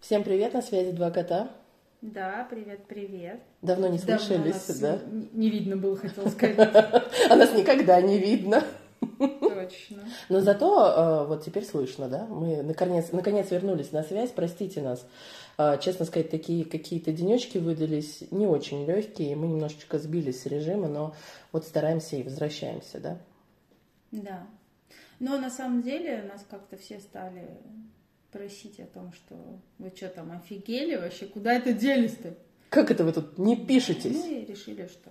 Всем привет, на связи два кота. Да, привет, привет. Давно не Давно слышались, нас да? Не видно было, хотела сказать. А нас никогда не видно. Точно. Но зато э, вот теперь слышно, да? Мы наконец, наконец вернулись на связь, простите нас. Э, Честно сказать, такие какие-то денечки выдались не очень легкие, мы немножечко сбились с режима, но вот стараемся и возвращаемся, да? Да. Но на самом деле нас как-то все стали просить о том, что вы что там офигели вообще, куда это делись-то? Как это вы тут не пишетесь? и решили, что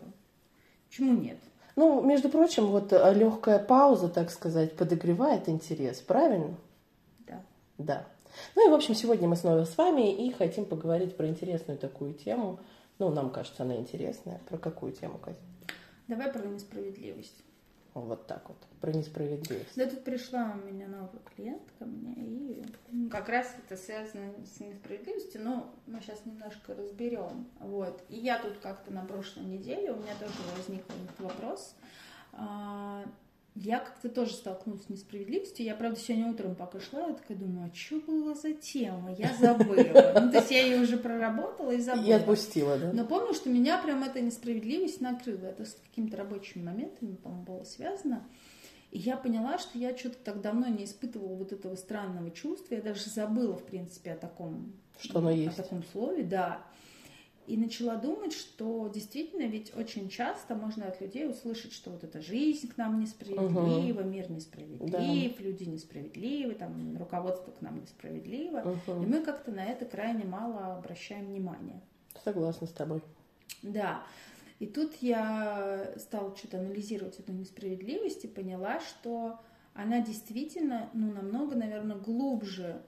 почему нет? Ну, между прочим, вот легкая пауза, так сказать, подогревает интерес, правильно? Да. Да. Ну и, в общем, сегодня мы снова с вами и хотим поговорить про интересную такую тему. Ну, нам кажется, она интересная. Про какую тему, Катя? Давай про несправедливость. Вот так вот. Про несправедливость. Да тут пришла у меня новая клиентка мне, и как раз это связано с несправедливостью, но мы сейчас немножко разберем. Вот. И я тут как-то на прошлой неделе, у меня тоже возник вопрос. Я как-то тоже столкнулась с несправедливостью. Я, правда, сегодня утром пока шла, я такая думаю, а что была за тема? Я забыла. Ну, то есть я ее уже проработала и забыла. И отпустила, да? Но помню, что меня прям эта несправедливость накрыла. Это с какими-то рабочими моментами, по-моему, было связано. И я поняла, что я что-то так давно не испытывала вот этого странного чувства. Я даже забыла, в принципе, о таком, Что оно о есть. таком слове, да. И начала думать, что действительно ведь очень часто можно от людей услышать, что вот эта жизнь к нам несправедлива, мир несправедлив, люди несправедливы, там руководство к нам несправедливо. Мгм. И мы как-то на это крайне мало обращаем внимание. Согласна с тобой. Да. И тут я стала что-то анализировать эту несправедливость и поняла, что она действительно, ну, намного, наверное, глубже,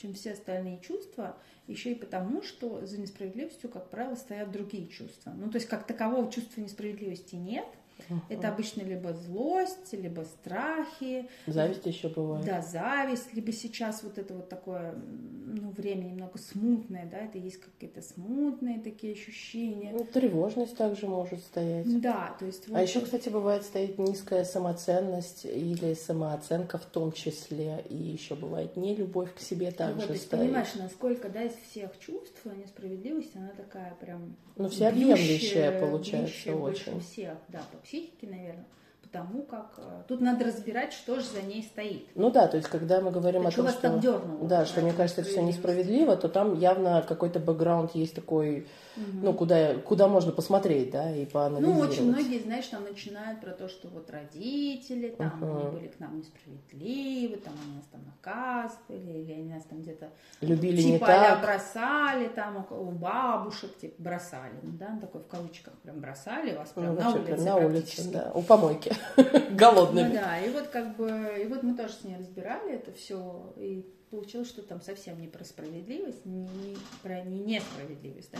чем все остальные чувства, еще и потому, что за несправедливостью, как правило, стоят другие чувства. Ну, то есть, как такового чувства несправедливости нет. Это обычно либо злость, либо страхи, Зависть еще бывает. да, зависть, либо сейчас вот это вот такое, ну, время немного смутное, да, это есть какие-то смутные такие ощущения. Ну, тревожность также может стоять. Да, то есть вот А еще, кстати, бывает стоит низкая самоценность или самооценка в том числе. И еще бывает не любовь к себе вот, также есть стоит. понимаешь, насколько, да, из всех чувств несправедливость, она такая прям Ну, всеобъемлющая бьющая, получается бьющая очень. всех, да, по психике, наверное, потому как э, тут надо разбирать, что же за ней стоит. Ну да, то есть когда мы говорим А о том, вас что... так дернуло? Да, на что мне кажется, это все несправедливо, то там явно какой-то бэкграунд есть такой, ну, куда, куда можно посмотреть, да, и Ну, поанализировать. очень многие, знаешь, там начинают про то, что вот родители, там, Мгм. они были к нам несправедливы, там, они нас там наказывали, или они нас там где-то Любили типа не так. бросали, там, у, бабушек, типа, бросали, ну, да, ну, такой в кавычках прям бросали вас Ну, прям на вообще, улице на улице, да, у помойки, Ну голодными. да, и вот как бы, и вот мы тоже с ней разбирали это все, и получилось, что там совсем не про справедливость, не, про не несправедливость, да.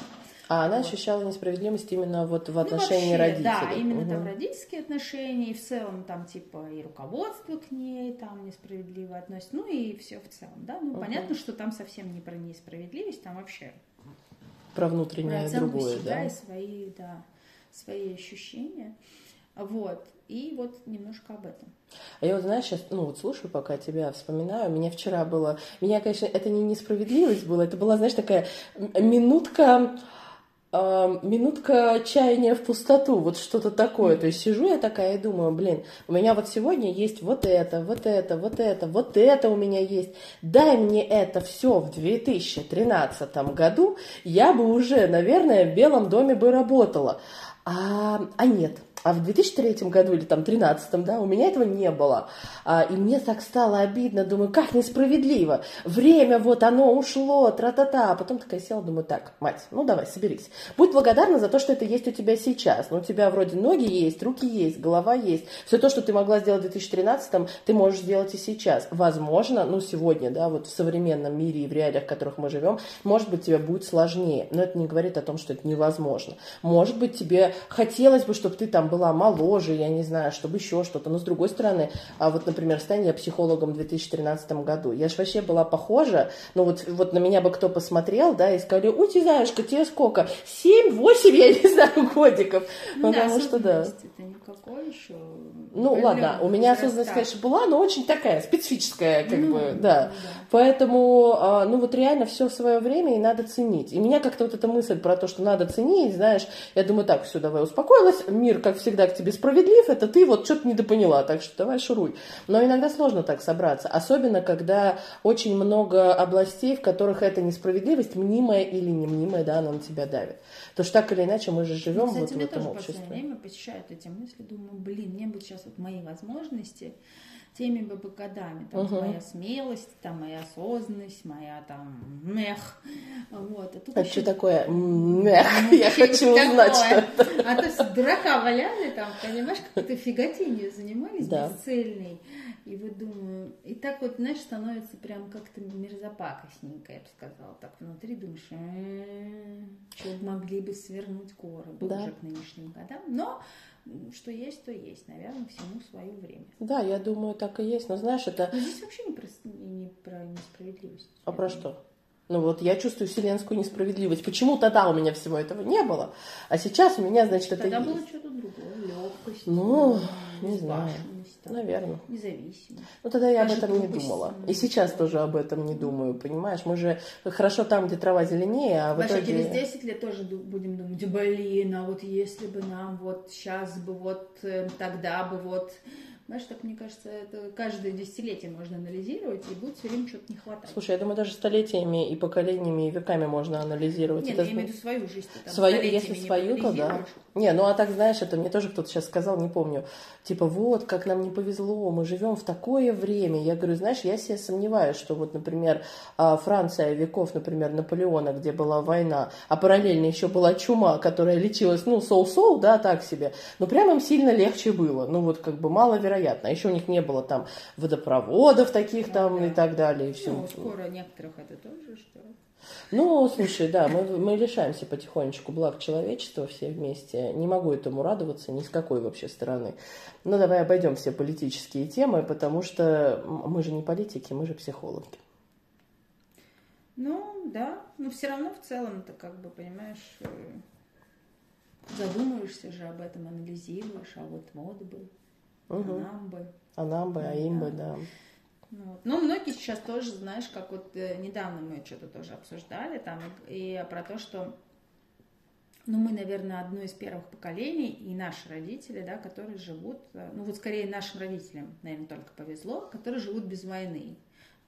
А она Вот. ощущала несправедливость именно вот в Ну, отношении вообще, родителей. Да, именно Мгм. там родительские отношения, и в целом там типа и руководство к ней там несправедливо относится, ну и все в целом, да. Ну, Мгм. понятно, что там совсем не про несправедливость, там вообще Про про внутреннее оценку другое, себя да. и свои, да, свои ощущения. Вот. И вот немножко об этом. А я вот, знаешь, сейчас, ну вот слушаю, пока тебя вспоминаю, меня вчера было, меня, конечно, это не несправедливость была, это была, знаешь, такая минутка, а, минутка чаяния в пустоту, вот что-то такое. То есть сижу я такая и думаю, блин, у меня вот сегодня есть вот это, вот это, вот это, вот это у меня есть. Дай мне это все в 2013 году, я бы уже, наверное, в Белом доме бы работала. А, а нет. А в 2003 году или там 2013, да, у меня этого не было. А, и мне так стало обидно, думаю, как несправедливо. Время вот оно ушло, тра-та-та. А потом такая села, думаю, так, мать, ну давай, соберись. Будь благодарна за то, что это есть у тебя сейчас. Ну, у тебя вроде ноги есть, руки есть, голова есть. Все то, что ты могла сделать в 2013, ты можешь сделать и сейчас. Возможно, ну, сегодня, да, вот в современном мире и в реалиях, в которых мы живем, может быть, тебе будет сложнее. Но это не говорит о том, что это невозможно. Может быть, тебе хотелось бы, чтобы ты там там была моложе, я не знаю, чтобы еще что-то. Но с другой стороны, а вот, например, стань я психологом в 2013 году. Я же вообще была похожа, ну вот, вот на меня бы кто посмотрел, да, и сказали, ой, ты знаешь, тебе сколько? Семь, восемь, я не знаю, годиков. Ну, Потому да, что, да. это никакой еще. Ну, ладно, у меня осознанность, конечно, была, но очень такая специфическая, как Ну, бы, да, да. да. Поэтому, а, ну, вот реально все в свое время и надо ценить. И меня как-то вот эта мысль про то, что надо ценить, знаешь, я думаю, так, все, давай, успокоилась, мир, как всегда, к тебе справедлив, это ты вот что-то недопоняла, так что давай шуруй. Но иногда сложно так собраться, особенно, когда очень много областей, в которых эта несправедливость, мнимая или не мнимая, да, она на тебя давит. Потому что так или иначе мы же живем Ну, кстати, вот в этом тоже обществе. время посещают эти мысли. Думаю, блин, мне бы сейчас вот мои возможности теми бы годами. Там Мгм. моя смелость, там моя осознанность, моя там мех. Вот. А тут А еще что такое? Мэх, я хочу узнать, что такое? А то есть дурака валяли там, понимаешь, как-то фиготенью занимались Да. бесцельной. И вот думаю, и так вот, знаешь, становится прям как-то мерзопакостненько, я бы сказала. Так внутри думаешь, что могли бы свернуть горы бы Да. уже к нынешним годам. Но что есть, то есть. Наверное, всему свое время. Да, я думаю, так и есть. Но знаешь, это... Но здесь вообще не про, не про несправедливость. А про что? Ну вот я чувствую вселенскую несправедливость. Почему тогда у меня всего этого не было? А сейчас у меня, значит, это Тогда есть. было другое. Легкость. Ну, не знаю. там, Наверное. Независимость. Ну тогда я об Даже этом не глупость, думала. И сейчас тоже об этом не думаю, понимаешь? Мы же хорошо там, где трава зеленее, а в Вообще итоге... через 10 лет тоже будем думать, блин, а вот если бы нам вот сейчас бы вот э, тогда бы вот... Знаешь, так мне кажется, это каждое десятилетие можно анализировать, и будет все время что-то не хватать. Слушай, я думаю, даже столетиями и поколениями, и веками можно анализировать. Нет, Это я имею в виду свою жизнь. там Свою, если свою, то да. Не, ну а так, знаешь, это мне тоже кто-то сейчас сказал, не помню. Типа, вот, как нам не повезло, мы живем в такое время. Я говорю, знаешь, я себе сомневаюсь, что вот, например, а, Франция веков, например, Наполеона, где была война, а параллельно еще была чума, которая лечилась, ну, соу-соу, да, так себе. Но прям им сильно легче было. Ну, вот как бы маловероятно. А еще у них не было там водопроводов таких там Ну да. и так далее. И все. Ну, скоро некоторых это тоже, что... Ну, слушай, да, мы, мы лишаемся потихонечку благ человечества все вместе. Не могу этому радоваться ни с какой вообще стороны. Но давай обойдем все политические темы, потому что мы же не политики, мы же психологи. Ну, да, но все равно в целом ты как бы, понимаешь, э, задумываешься же об этом, анализируешь, а вот вот бы, а Мгм. нам бы. А нам бы, а им бы, да. Ну, вот. Многие сейчас тоже, знаешь, как вот э, недавно мы что-то тоже обсуждали там, и, и про то, что ну, мы, наверное, одно из первых поколений, и наши родители, да, которые живут, э, ну, вот скорее нашим родителям, наверное, только повезло, которые живут без войны,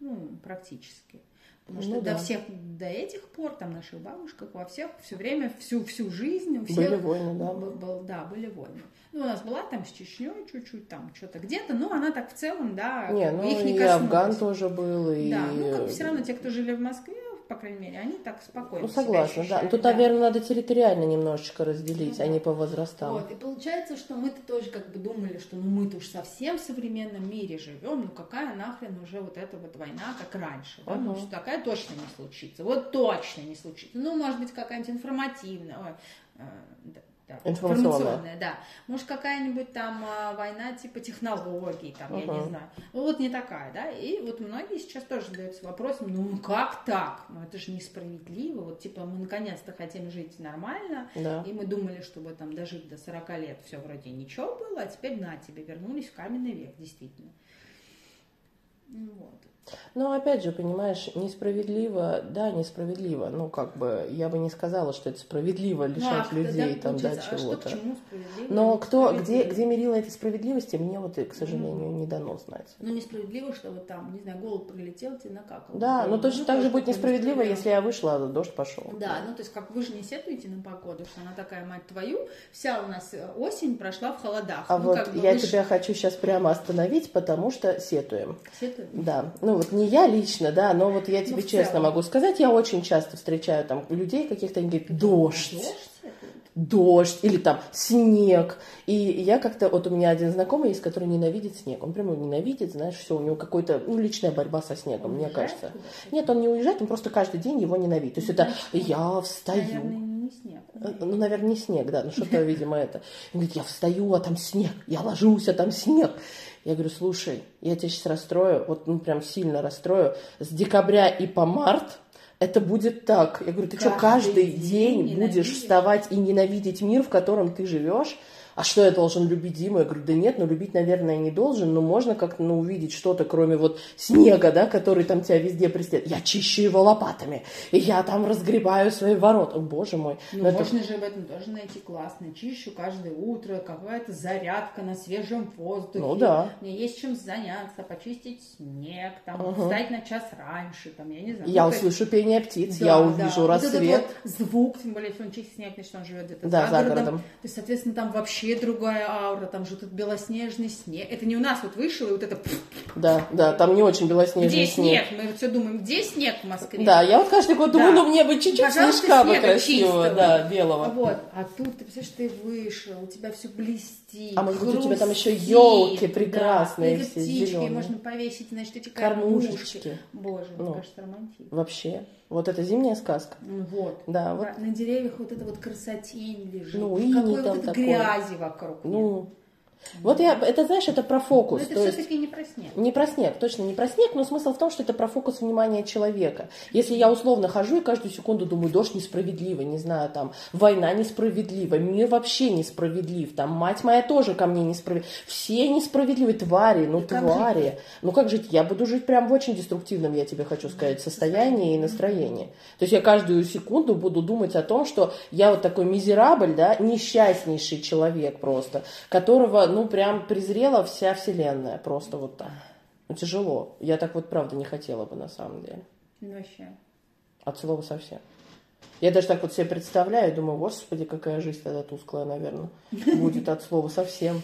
ну, практически. Потому что Ну до да. всех, до этих пор, там, наших бабушках, во всех, все время, всю, всю жизнь у всех... Были войны, да. Был- был- да, были войны. Ну, у нас была там с Чечней чуть-чуть, там, что-то где-то, но она так в целом, да, Не, ну их не и коснулась. Афган тоже был, и... Да, ну, как бы все равно те, кто жили в Москве, по крайней мере, они так спокойно Ну, себя согласна, да. ощущали, Тут, да. наверное, надо территориально немножечко разделить, Ну а да. не по возрастам. Вот, и получается, что мы-то тоже как бы думали, что ну мы-то уж совсем в современном мире живем, ну какая нахрен уже вот эта вот война, как раньше, да? ну Ага. что такая точно не случится, вот точно не случится, ну может быть какая-нибудь информативная, ой, э, да, да, Информационная. да, может какая-нибудь там а, война типа технологий, там, я не знаю, ну вот не такая, да, и вот многие сейчас тоже задаются вопросом, ну как так, ну это же несправедливо, вот типа мы наконец-то хотим жить нормально, Да. и мы думали, чтобы там дожить до 40 лет все вроде ничего было, а теперь на тебе, вернулись в каменный век, действительно. Вот. Но опять же, понимаешь, несправедливо, да, несправедливо. Ну, как бы, я бы не сказала, что это справедливо лишать Ну, а людей тогда там, да, а чего-то. справедливо? Но кто, где, где мерило этой справедливости, мне вот, к сожалению, не дано знать. Ну, несправедливо, что вот там, не знаю, голубь прилетел, тебе накакал. Да, но точно так же будет несправедливо, если я вышла, а дождь пошел. Да, ну то есть как вы же не сетуете на погоду, что она такая, мать твою, вся у нас э, осень прошла в холодах. А ну, вот как бы я ж тебя хочу сейчас прямо остановить, потому что сетуем. сетуете? Да, ну вот не я лично, да, но вот я Ну, тебе в честно целом. могу сказать, я очень часто встречаю там людей каких-то, они говорят, дождь. Дождь дождь или там снег. И я как-то, вот у меня один знакомый есть, который ненавидит снег. Он прямо ненавидит, знаешь, все, у него какой-то, ну, личная борьба со снегом, Он мне кажется. Нет, он не уезжает, он просто каждый день его ненавидит. То есть это я Наверное, встаю. не снег. Ну, наверное, не снег, да, ну что-то, видимо, это. Он говорит, я встаю, а там снег, я ложусь, а там снег. Я говорю, слушай, я тебя сейчас расстрою, вот ну прям сильно расстрою. С декабря и по март это будет так. Я говорю, ты каждый что, каждый день, день будешь вставать и ненавидеть мир, в котором ты живешь? А что я должен любить зиму? Я говорю, да нет, ну любить, наверное, не должен, но можно как-то ну, увидеть что-то, кроме вот снега, да, который там тебя везде преследует. Я чищу его лопатами, и я там разгребаю свои ворота. О, боже мой. Ну, но можно это... же в этом тоже найти классно. Чищу каждое утро, какая-то зарядка на свежем воздухе. Ну да. Мне есть чем заняться, почистить снег, там, угу. встать на час раньше, там, я не знаю. Я ну, услышу есть... пение птиц, да, я увижу да. рассвет. Вот этот вот звук, тем более, если он чистит снег, значит, он живет где-то да, за городом. городом. То есть, соответственно, там вообще вообще другая аура, там же тут белоснежный снег. Это не у нас вот вышел и вот это... Да, да, там не очень белоснежный где снег. снег? Мы все думаем, где снег в Москве? Да, я вот каждый год думаю, да. ну мне бы чуть-чуть снежка бы красивого, чистого. да, белого. Вот, а тут, ты представляешь, ты вышел, у тебя все блестит, А может быть, у тебя там еще елки прекрасные да, все зеленые. можно повесить, значит, эти кормушечки. кормушки. Боже, ну, мне кажется, романтично. Вообще. Вот это зимняя сказка. Вот. Да, вот. На деревьях вот это вот красотень лежит. Ну, и Какой вот это грязи вокруг. Ну, вот я, это знаешь, это про фокус. Но это все-таки не про снег. Не про снег, точно не про снег, но смысл в том, что это про фокус внимания человека. Если я условно хожу и каждую секунду думаю, дождь несправедливый, не знаю, там, война несправедлива, мир вообще несправедлив, там, мать моя тоже ко мне несправедлива, все несправедливые твари, ну, и твари. Жить? Ну, как жить? Я буду жить прям в очень деструктивном, я тебе хочу сказать, состоянии и настроении. То есть я каждую секунду буду думать о том, что я вот такой мизерабль, да, несчастнейший человек просто, которого ну, прям презрела вся вселенная, просто вот так. Ну, тяжело. Я так вот, правда, не хотела бы, на самом деле. Ну, вообще. От слова совсем. Я даже так вот себе представляю, думаю, господи, какая жизнь тогда тусклая, наверное, будет от слова совсем.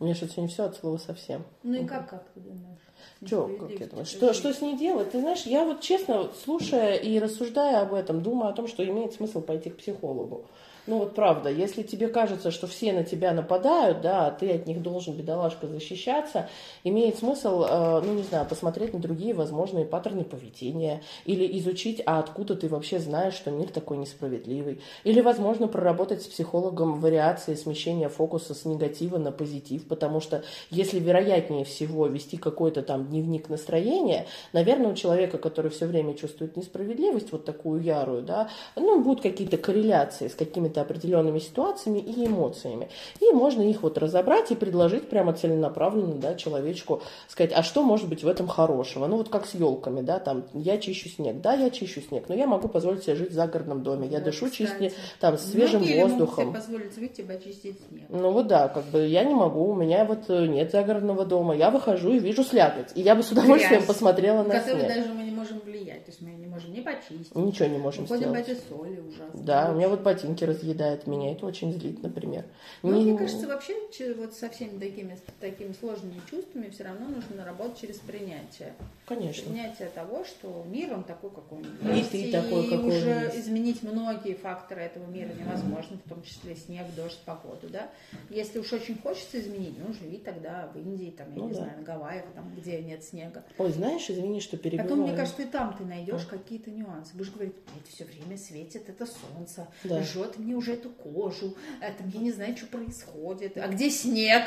У меня что сегодня все от слова совсем. Ну и как, как ты думаешь? Что, как я думаю, что, что с ней делать? Ты знаешь, я вот честно, слушая и рассуждая об этом, думаю о том, что имеет смысл пойти к психологу. Ну вот правда, если тебе кажется, что все на тебя нападают, да, а ты от них должен, бедолашка, защищаться, имеет смысл, э, ну не знаю, посмотреть на другие возможные паттерны поведения или изучить, а откуда ты вообще знаешь, что мир такой несправедливый. Или, возможно, проработать с психологом вариации смещения фокуса с негатива на позитив, потому что если вероятнее всего вести какой-то там дневник настроения, наверное, у человека, который все время чувствует несправедливость, вот такую ярую, да, ну, будут какие-то корреляции с какими-то какими-то определенными ситуациями и эмоциями. И можно их вот разобрать и предложить прямо целенаправленно, да, человечку, сказать, а что может быть в этом хорошего? Ну вот как с елками, да, там, я чищу снег, да, я чищу снег, но я могу позволить себе жить в загородном доме, я вот, дышу чисти, там, свежим Многие воздухом. Могут себе позволить выйти почистить снег. Ну вот да, как бы я не могу, у меня вот э, нет загородного дома, я выхожу и вижу слякоть, и я бы с удовольствием Грязь, посмотрела на снег. даже мы не можем влиять, то есть мы не можем не почистить. Ничего не можем Выходим сделать. в эти соли ужасно. Да, у меня вот ботинки раз разъедает меня, это очень злит, например. Ну, не... мне кажется, вообще вот со всеми такими, такими сложными чувствами все равно нужно работать через принятие. Конечно. Принятие того, что мир, он такой, какой он есть. И ты такой, какой уже он есть. изменить многие факторы этого мира невозможно, в том числе снег, дождь, погоду, да. Если уж очень хочется изменить, ну, живи тогда в Индии, там, я ну, не да. знаю, на Гавайях, там, где нет снега. Ой, знаешь, извини, что перебиваю. Потом, мне кажется, и там ты найдешь а? какие-то нюансы. Будешь говорить, это все время светит, это солнце, да. жжет мне уже эту кожу, это мне не знаю, что происходит. А где снег?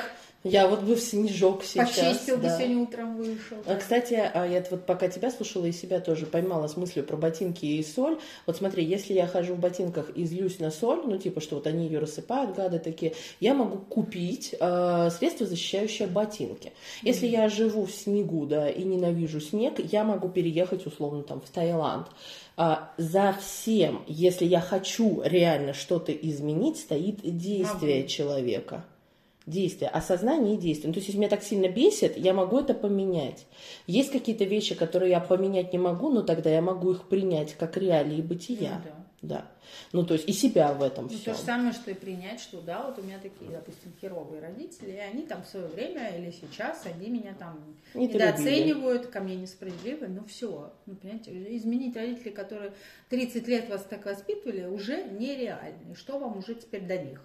Я вот бы в снежок сейчас. Почистил да. бы сегодня утром вышел. А, кстати, а я вот пока тебя слушала и себя тоже поймала с мыслью про ботинки и соль. Вот смотри, если я хожу в ботинках и злюсь на соль, ну типа, что вот они ее рассыпают, гады такие, я могу купить э, средство, защищающее ботинки. Если mm-hmm. я живу в снегу, да, и ненавижу снег, я могу переехать условно там в Таиланд. А, за всем, если я хочу реально что-то изменить, стоит действие могу. человека действия, осознание и действие. Ну, то есть, если меня так сильно бесит, я могу это поменять. Есть какие-то вещи, которые я поменять не могу, но тогда я могу их принять как реалии бытия. Ну, да. да. Ну, то есть и себя в этом ну, все. То же самое, что и принять, что да, вот у меня такие, допустим, херовые родители, и они там в свое время или сейчас, они меня там не недооценивают, ко мне несправедливы, ну все. Ну, понимаете, изменить родителей, которые 30 лет вас так воспитывали, уже нереально. И что вам уже теперь до них?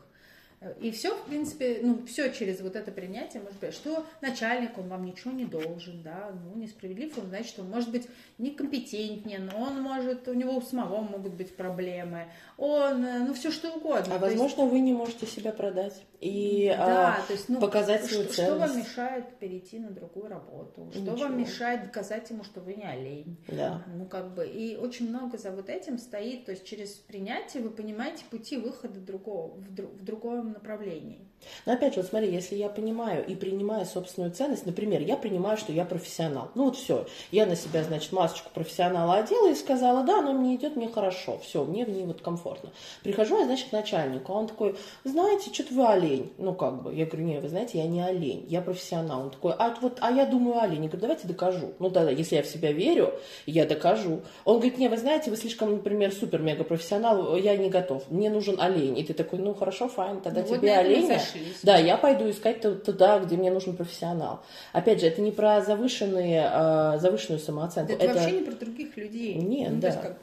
И все, в принципе, ну, все через вот это принятие, может быть, что начальник, он вам ничего не должен, да, ну, несправедлив, он значит, он может быть некомпетентнее, но он может, у него у самого могут быть проблемы, он, э, ну, все что угодно. А возможно, есть... вы не можете себя продать и да, а, то есть, ну, показать свою что, ценность. Что вам мешает перейти на другую работу? Что Ничего. вам мешает доказать ему, что вы не олень? Да. Ну, как бы, и очень много за вот этим стоит, то есть через принятие вы понимаете пути выхода другого, в, друг, в другом направлении. Но опять же, вот смотри, если я понимаю и принимаю собственную ценность, например, я принимаю, что я профессионал. Ну вот все, я на себя, значит, масочку профессионала одела и сказала, да, она мне идет, мне хорошо, все, мне в ней вот комфортно. Прихожу я, значит, к начальнику, он такой, знаете, что-то вы олень. Ну как бы, я говорю, нет, вы знаете, я не олень, я профессионал. Он такой, а вот, а я думаю олень. Я говорю, давайте докажу. Ну тогда, если я в себя верю, я докажу. Он говорит, не, вы знаете, вы слишком, например, супер-мега профессионал, я не готов, мне нужен олень. И ты такой, ну хорошо, файн, тогда ну, тебе вот оленя сошлись. Да, я пойду искать туда, где мне нужен профессионал. Опять же, это не про завышенные, э, завышенную самооценку. Это, это вообще не про других людей. Нет, ну, да. Есть, как,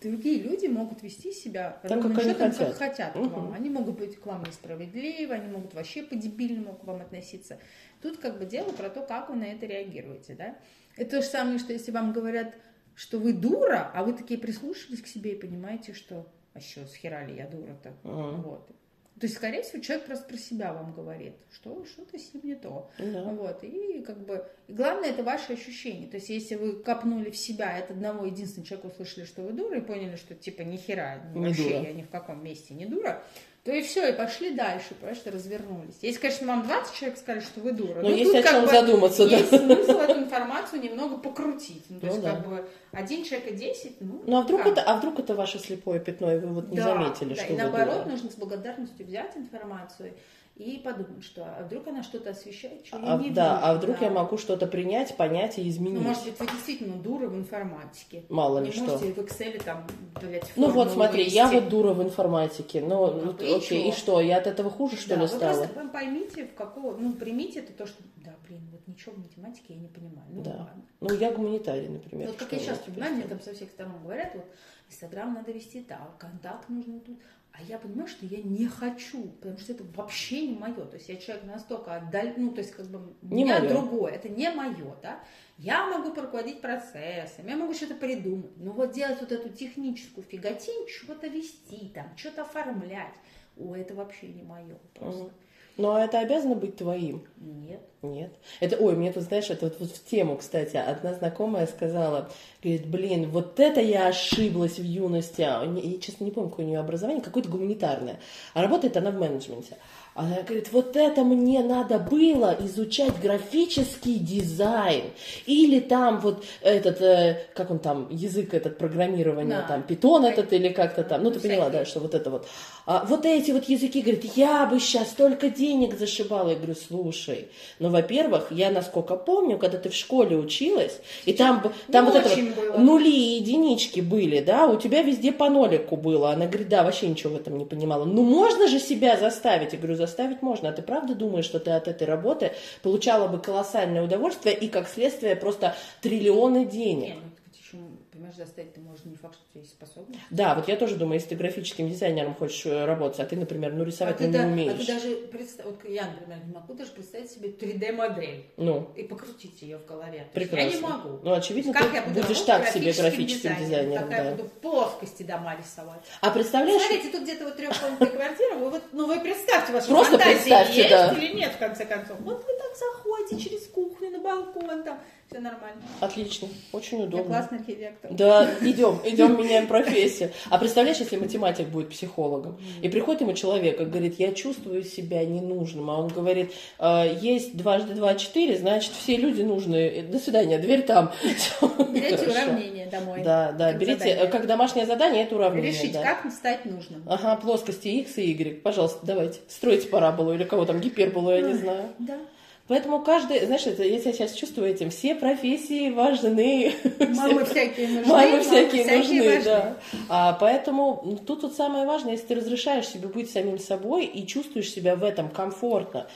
другие люди могут вести себя так, как они хотят, как хотят угу. к вам. Они могут быть к вам несправедливы, они могут вообще по-дебильному к вам относиться. Тут как бы дело про то, как вы на это реагируете, да. Это то же самое, что если вам говорят, что вы дура, а вы такие прислушались к себе и понимаете, что а что, с хера ли я дура-то? Угу. Вот. То есть, скорее всего, человек просто про себя вам говорит, что что-то с ним не то. Да. Вот. И как бы и главное это ваши ощущения. То есть, если вы копнули в себя, от одного единственного человека услышали, что вы дура, и поняли, что типа ни хера, не вообще дура. я ни в каком месте не дура, то и все, и пошли дальше, просто развернулись. Если, конечно, вам 20 человек сказали, что вы дура, но, но есть о чем бы, задуматься, есть да. смысл эту информацию немного покрутить. Ну, то ну, есть, да. как бы, один человек и 10, ну, ну а вдруг это, а вдруг это ваше слепое пятно, и вы вот не да, заметили, да, что и вы наоборот, дура. нужно с благодарностью взять информацию и подумать, что а вдруг она что-то освещает, что а, я не Да, вижу, а вдруг да. я могу что-то принять, понять и изменить. Ну, может быть, вы действительно дура в информатике. Мало ли не что. можете в Excel там, блядь, Ну вот смотри, вывести. я вот дура в информатике, ну, ну окей, окей, и что, я от этого хуже, что да, ли, вы стала? просто поймите, в какого, ну, примите это то, что, да, блин, вот ничего в математике я не понимаю. Ну, да. ладно. Ну, я гуманитарий, например. Вот как я сейчас понимаю, мне там со всех сторон говорят, вот, Инстаграм надо вести так, контакт нужно тут. А я понимаю, что я не хочу, потому что это вообще не мое. То есть я человек настолько отдален, ну, то есть как бы не меня моё. другое, это не мое, да. Я могу руководить процессом, я могу что-то придумать, но вот делать вот эту техническую фиготень, что-то вести там, что-то оформлять, о, это вообще не мое просто. Угу. Но это обязано быть твоим? Нет. Нет. Это, ой, мне тут, знаешь, это вот, вот в тему, кстати, одна знакомая сказала, говорит, блин, вот это я ошиблась в юности. А, я, честно, не помню, какое у нее образование, какое-то гуманитарное. А работает она в менеджменте. Она говорит, вот это мне надо было изучать графический дизайн. Или там вот этот, э, как он там, язык этот программирования, да. там, питон этот или как-то там. Ну, ты поняла, да, что вот это вот. А вот эти вот языки, говорит, я бы сейчас столько денег зашибала. Я говорю, слушай, ну, во-первых, я, насколько помню, когда ты в школе училась, и там, там вот это вот было. нули и единички были, да, у тебя везде по нолику было. Она говорит, да, вообще ничего в этом не понимала. Ну, можно же себя заставить? Я говорю, заставить можно. А ты правда думаешь, что ты от этой работы получала бы колоссальное удовольствие и, как следствие, просто триллионы денег? Нет, понимаешь, заставить ты можешь не факт, что у тебя есть способность. Да, вот я тоже думаю, если ты графическим дизайнером хочешь э, работать, а ты, например, ну рисовать а ну, не умеешь. А ты даже, представь, вот я, например, не могу даже представить себе 3D-модель ну. и покрутить ее в голове. Прекрасно. я не могу. Ну, очевидно, как ты я буду будешь так себе графическим дизайнером. дизайнером как да. я буду плоскости дома рисовать. А представляешь... Смотрите, тут где-то вот трехкомнатная квартира, вы вот, ну вы представьте, ваша Просто представьте, есть да. или нет, в конце концов. Вот вы так заходите через кухню на балкон, там, все нормально. Отлично, очень удобно. Я классный архитектор. Да, идем, идем, меняем профессию. А представляешь, если математик будет психологом, и приходит ему человек и говорит, я чувствую себя ненужным, а он говорит, «Э, есть дважды два четыре, значит, все люди нужны. До свидания, дверь там. Берите уравнение домой. Да, да, берите, задание. как домашнее задание, это уравнение. Решите, да. как стать нужным. Ага, плоскости x и y. Пожалуйста, давайте, стройте параболу или кого там, гиперболу, я не знаю. Да. Поэтому каждый, знаешь, это, я себя сейчас чувствую этим, все профессии важны. Мамы всякие нужны. Мамы всякие, всякие нужны, важны. да. А, поэтому тут вот самое важное, если ты разрешаешь себе быть самим собой и чувствуешь себя в этом комфортно,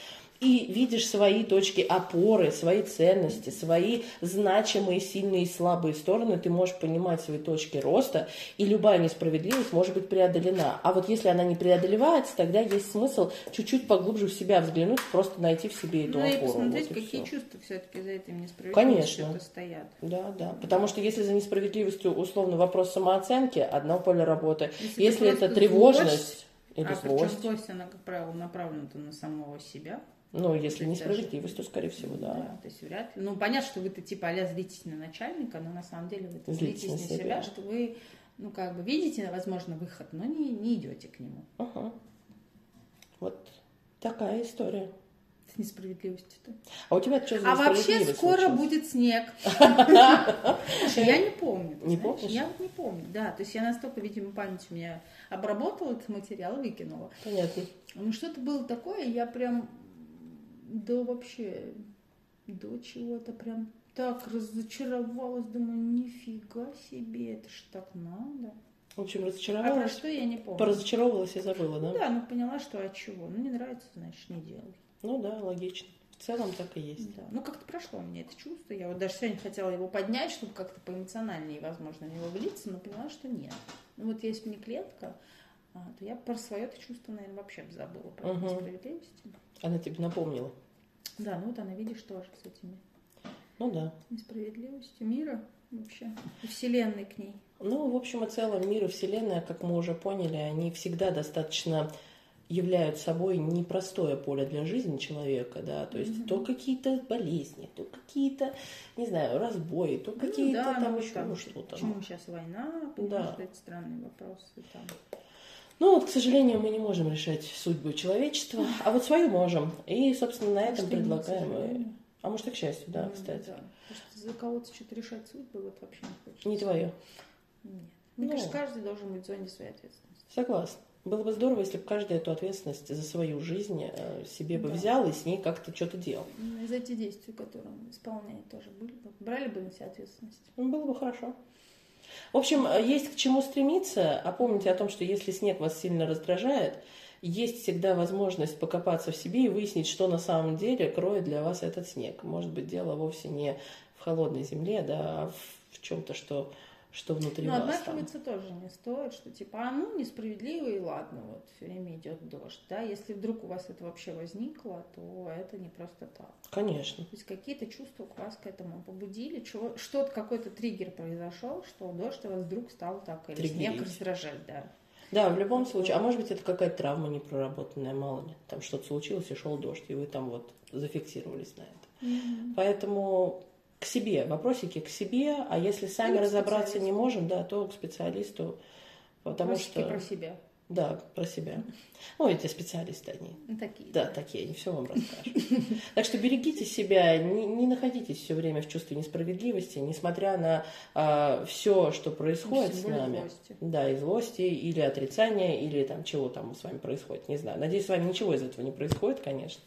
и видишь свои точки опоры, свои ценности, свои значимые, сильные и слабые стороны, ты можешь понимать свои точки роста, и любая несправедливость может быть преодолена. А вот если она не преодолевается, тогда есть смысл чуть-чуть поглубже в себя взглянуть, просто найти в себе эту ну, опору. и посмотреть, вот и какие всё. чувства все-таки за этим несправедливостью Конечно. стоят. Да, да. Потому что если за несправедливостью условно вопрос самооценки, одно поле работы. Если Если, это тревожность злость, или а причем злость, злость, она, как правило, направлена-то на самого себя. Ну, если несправедливость, то, скорее всего, да. то есть вряд ли. Ну, понятно, что вы-то типа а злитесь на начальника, но на самом деле вы Злитесь злитесь на себя, себя. что вы, ну, как бы видите, возможно, выход, но не, не идете к нему. Ага. Вот такая история. С несправедливостью-то. А у тебя что за А вообще скоро случилась? будет снег. Я не помню. Не помнишь? Я вот не помню, да. То есть я настолько, видимо, память у меня обработала этот материал, выкинула. Понятно. Ну что-то было такое, я прям до вообще, до чего-то прям так разочаровалась, думаю, нифига себе, это ж так надо. В общем, А про разочаровалась. что я не помню. Поразочаровалась и забыла, Ну да? да, ну поняла, что от чего. Ну не нравится, значит, не делай. Ну да, логично. В целом так и есть. Да. Ну как-то прошло у меня это чувство. Я вот даже сегодня хотела его поднять, чтобы как-то поэмоциональнее, возможно, в него влиться, но поняла, что нет. Ну вот если бы не клетка, то я про свое это чувство, наверное, вообще бы забыла, про Мгм. несправедливость. Она тебе напомнила. Да, ну вот она, видишь, тоже с этими Ну да. несправедливостью мира вообще, и вселенной к ней. Ну, в общем и целом, мир и Вселенная, как мы уже поняли, они всегда достаточно являют собой непростое поле для жизни человека, да, то есть то какие-то болезни, то какие-то, не знаю, разбои, то какие-то ну, да, там ну, еще там, что-то. Почему сейчас война? Да. Что это странные вопросы. Там. Ну вот, к сожалению, мы не можем решать судьбу человечества, а вот свою можем. И, собственно, на этом предлагаем. сожалению. А может и к счастью, да, Ну, кстати. да. Потому что за кого-то что-то решать судьбы вот вообще не хочется. Не твое. Нет. Мне Ну. кажется, каждый должен быть в зоне своей ответственности. Согласна. Было бы здорово, если бы каждый эту ответственность за свою жизнь э, себе бы Да. взял и с ней как-то что-то делал. Ну, и За те действия, которые он исполняет, тоже были бы, брали бы на себя ответственность. Ну, Было бы хорошо. В общем, э, есть к чему стремиться, а помните о том, что если снег вас сильно раздражает, есть всегда возможность покопаться в себе и выяснить, что на самом деле кроет для вас этот снег. Может быть, дело вовсе не в холодной земле, да, а в, чем-то, что, что внутри Но вас. там. отмахиваться тоже не стоит, что типа, а ну, несправедливо и ладно, вот все время идет дождь. Да, если вдруг у вас это вообще возникло, то это не просто так. Конечно. То есть какие-то чувства вас к этому побудили, чего, что-то, какой-то триггер произошел, что дождь у вас вдруг стал так, или снег Триггерить. раздражать, да. Да, в любом случае. А может быть, это какая-то травма непроработанная, мало ли. Там что-то случилось, и шел дождь, и вы там вот зафиксировались на это. Поэтому к себе, вопросики к себе, а если сами Или разобраться не можем, да, то к специалисту, потому Вопросики что... про себя. Да, про себя. Ну, эти специалисты они. Ну, такие. Да, такие, они все вам расскажут. Так что берегите себя, не, не находитесь все время в чувстве несправедливости, несмотря на все, что происходит с нами. злости. Да, и злости, или отрицания, или там чего там с вами происходит, не знаю. Надеюсь, с вами ничего из этого не происходит, конечно.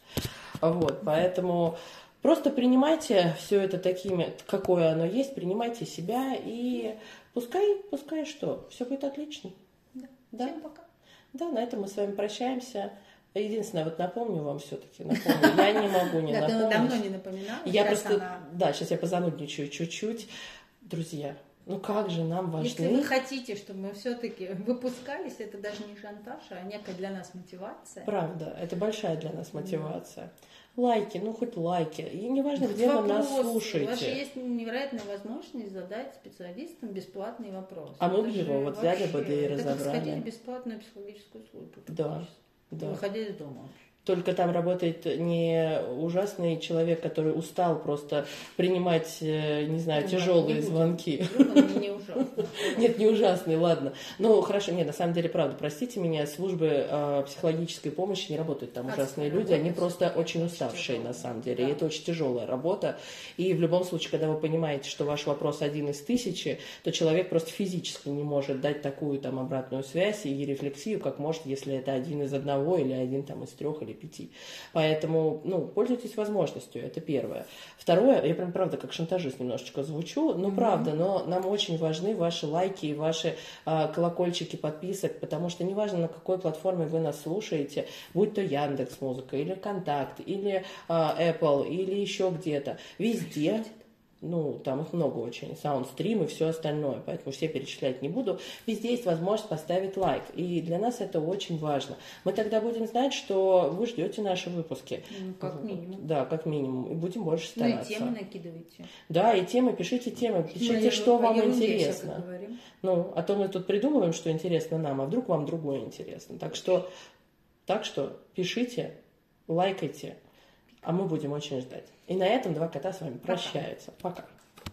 Вот, поэтому просто принимайте все это такими, какое оно есть, принимайте себя и пускай, пускай что, все будет отлично. Да. Да. Всем пока. Да, на этом мы с вами прощаемся. Единственное, вот напомню вам все-таки, напомню, я не могу не Да, напомнить. давно не напоминала. Я просто, да, сейчас я позанудничаю чуть-чуть. Друзья, ну как же нам Если важны... вы хотите, чтобы мы все-таки выпускались, это даже не шантаж, а некая для нас мотивация. Правда, это большая для нас мотивация. Лайки, ну хоть лайки. И неважно, где вы нас Вопрос. У вас же слушаете. есть невероятная возможность задать специалистам бесплатный вопрос. А мы бы его вот взяли бы, да и это как разобрали. сходить бесплатную психологическую службу. Да, да. Выходя из дома. Только там работает не ужасный человек, который устал просто принимать, э, не знаю, Ну, тяжелые не звонки. Он не ужасно. Нет, не ужасный, ладно. Ну, хорошо, нет, на самом деле, правда, простите меня, службы э, психологической помощи не работают там ужасные люди, они просто очень уставшие на самом деле, и это очень тяжелая работа. И в любом случае, когда вы понимаете, что ваш вопрос один из тысячи, то человек просто физически не может дать такую там обратную связь и рефлексию, как может, если это один из одного или один там из трех или пяти. Поэтому, ну, пользуйтесь возможностью, это первое. Второе, я прям правда как шантажист немножечко звучу, ну mm-hmm. правда, но нам очень важны ваши лайки и ваши а, колокольчики подписок, потому что неважно на какой платформе вы нас слушаете, будь то Яндекс Музыка или Контакт или а, Apple или еще где-то, везде ну, там их много очень, саундстрим и все остальное, поэтому все перечислять не буду. Везде есть возможность поставить лайк, и для нас это очень важно. Мы тогда будем знать, что вы ждете наши выпуски. Ну, как минимум. Да, как минимум, и будем больше стараться. Ну, и темы накидывайте. Да, и темы, пишите темы, пишите, мы что вам интересно. Ну, а то мы тут придумываем, что интересно нам, а вдруг вам другое интересно. Так что, так что пишите, лайкайте, а мы будем очень ждать. И на этом два кота с вами прощаются. Пока.